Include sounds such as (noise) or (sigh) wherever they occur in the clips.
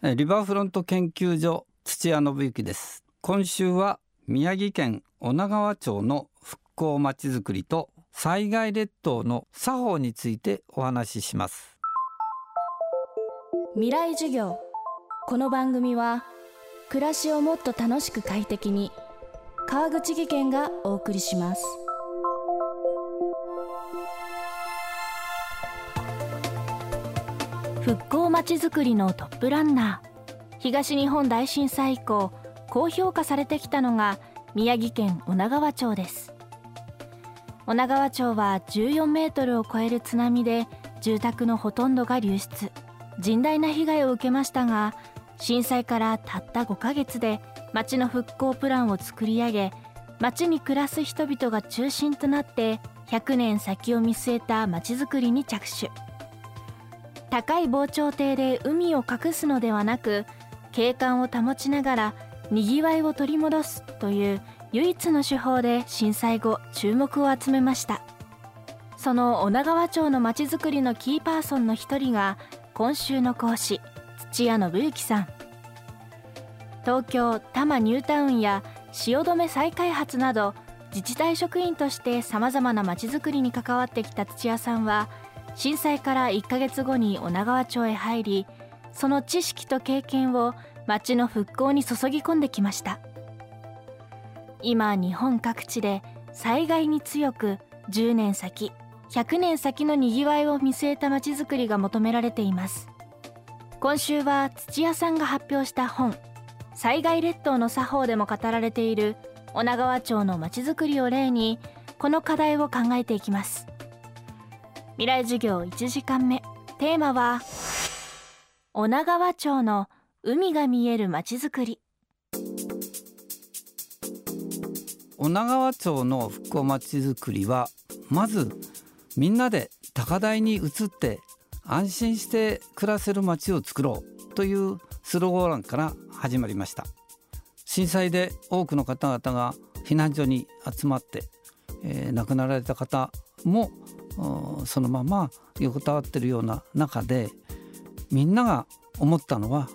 リバーフロント研究所土屋信之です。今週は宮城県女川町の復興まちづくりと災害列島の作法についてお話しします。未来授業。この番組は暮らしをもっと楽しく快適に川口義賢がお送りします。復興まちづくりのトップランナー東日本大震災以降高評価されてきたのが宮城県女川町です。女川町は14メートルを超える津波で住宅のほとんどが流出。甚大な被害を受けましたが震災からたった5ヶ月で町の復興プランを作り上げ町に暮らす人々が中心となって100年先を見据えた町づくりに着手。高い防潮堤で海を隠すのではなく景観を保ちながらにぎわいを取り戻すという唯一の手法で震災後注目を集めました。その女川町のまちづくりのキーパーソンの一人が今週の講師土屋信之さん。東京多摩ニュータウンや汐留再開発など自治体職員としてさまざまなまちづくりに関わってきた土屋さんは震災から1ヶ月後に女川町へ入りその知識と経験を町の復興に注ぎ込んできました。今日本各地で災害に強く10年先100年先のにぎわいを見据えた町づくりが求められています。今週は土屋さんが発表した本災害列島の作法でも語られている女川町の町づくりを例にこの課題を考えていきます。未来授業1時間目。テーマは女川町の海が見えるまちづくり。女川町の復興まちづくりはまずみんなで高台に移って安心して暮らせる街を作ろうというスローガンから始まりました。震災で多くの方々が避難所に集まって、えー、亡くなられた方もそのまま横たわってるような中でみんなが思ったのは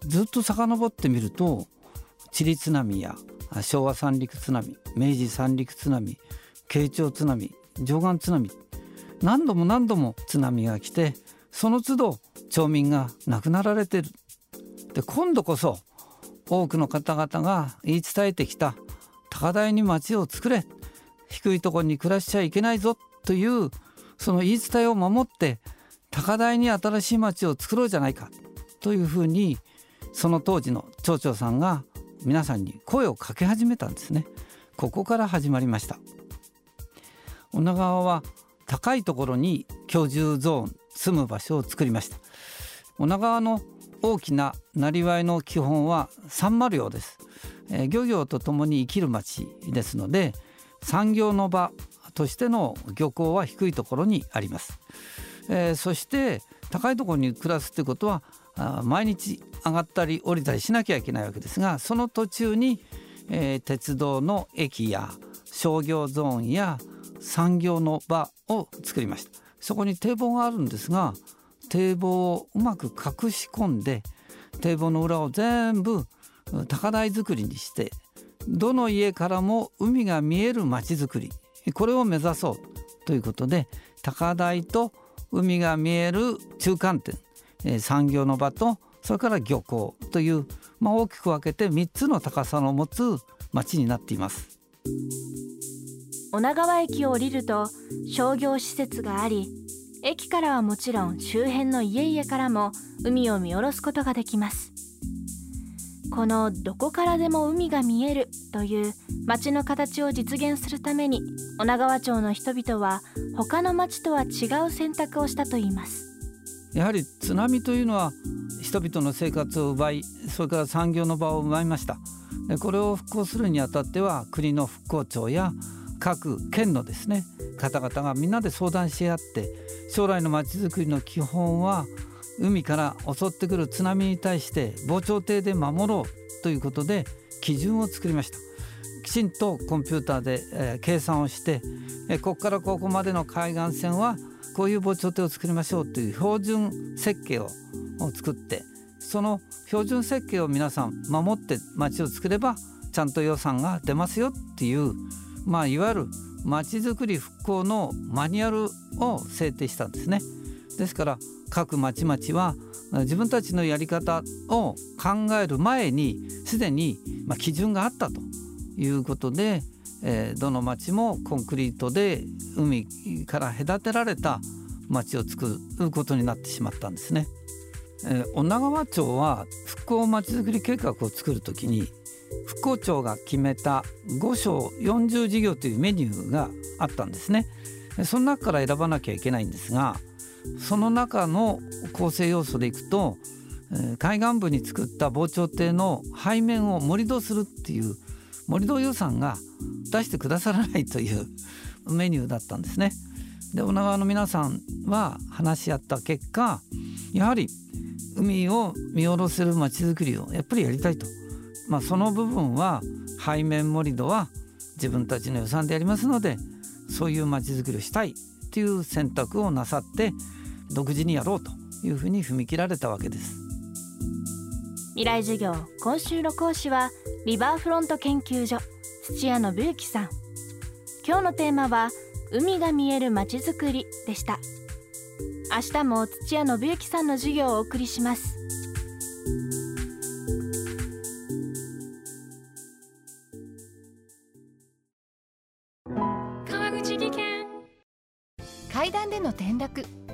ずっと遡ってみると地理津波や昭和三陸津波明治三陸津波慶長津波上岸津波何度も何度も津波が来てその都度町民が亡くなられてる。で今度こそ多くの方々が言い伝えてきた高台に町を作れ低いところに暮らしちゃいけないぞというその言い伝えを守って高台に新しい町を作ろうじゃないかというふうにその当時の町長さんが皆さんに声をかけ始めたんですね。ここから始まりました。女川は高いところに居住ゾーン住む場所を作りました。女川の大きななりわいの基本は三丸用です、えー、漁業とともに生きる町ですので産業の場としての漁港は低いところにあります、えー、そして高いところに暮らすということは毎日上がったり降りたりしなきゃいけないわけですがその途中に、えー、鉄道の駅や商業ゾーンや産業の場を作りました。そこに堤防があるんですが堤防をうまく隠し込んで堤防の裏を全部高台作りにしてどの家からも海が見える町づくりこれを目指そうということで高台と海が見える中間点、え、産業の場とそれから漁港という、まあ、大きく分けて3つの高さの持つ町になっています。女川駅を降りると商業施設があり駅からはもちろん周辺の家々からも海を見下ろすことができます。このどこからでも海が見えるという町の形を実現するために女川町の人々は他の町とは違う選択をしたといいます。やはり津波というのは人々の生活を奪いそれから産業の場を奪いました。でこれを復興するにあたっては国の復興庁や各県のですね方々がみんなで相談し合って将来のまちづくりの基本は海から襲ってくる津波に対して防潮堤で守ろうということで基準を作りましたきちんとコンピューターで、え、計算をして、え、ここからここまでの海岸線はこういう防潮堤を作りましょうという標準設計を作ってその標準設計を皆さん守って街を作ればちゃんと予算が出ますよっていうまあいわゆるまちづくり復興のマニュアルを制定したんですね。ですから各町々は自分たちのやり方を考える前にすでにま基準があったということで、えー、どの町もコンクリートで海から隔てられた町を作ることになってしまったんですね。えー、女川町は復興まちづくり計画を作るときに復興庁が決めた5章40事業というメニューがあったんですね。その中から選ばなきゃいけないんですがその中の構成要素でいくと海岸部に作った防潮堤の背面を盛り土するっていう盛り土予算が出してくださらないという (laughs) メニューだったんですね。で女川の皆さんは話し合った結果やはり海を見下ろせるまちづくりをやっぱりやりたいと、まあ、その部分は背面盛り土は自分たちの予算でやりますのでそういうまちづくりをしたいという選択をなさって独自にやろうというふうに踏み切られたわけです。未来授業今週の講師はリバーフロント研究所土屋信之さん。今日のテーマは海が見えるまちづくりでした。明日も土屋信之さんの授業をお送りします。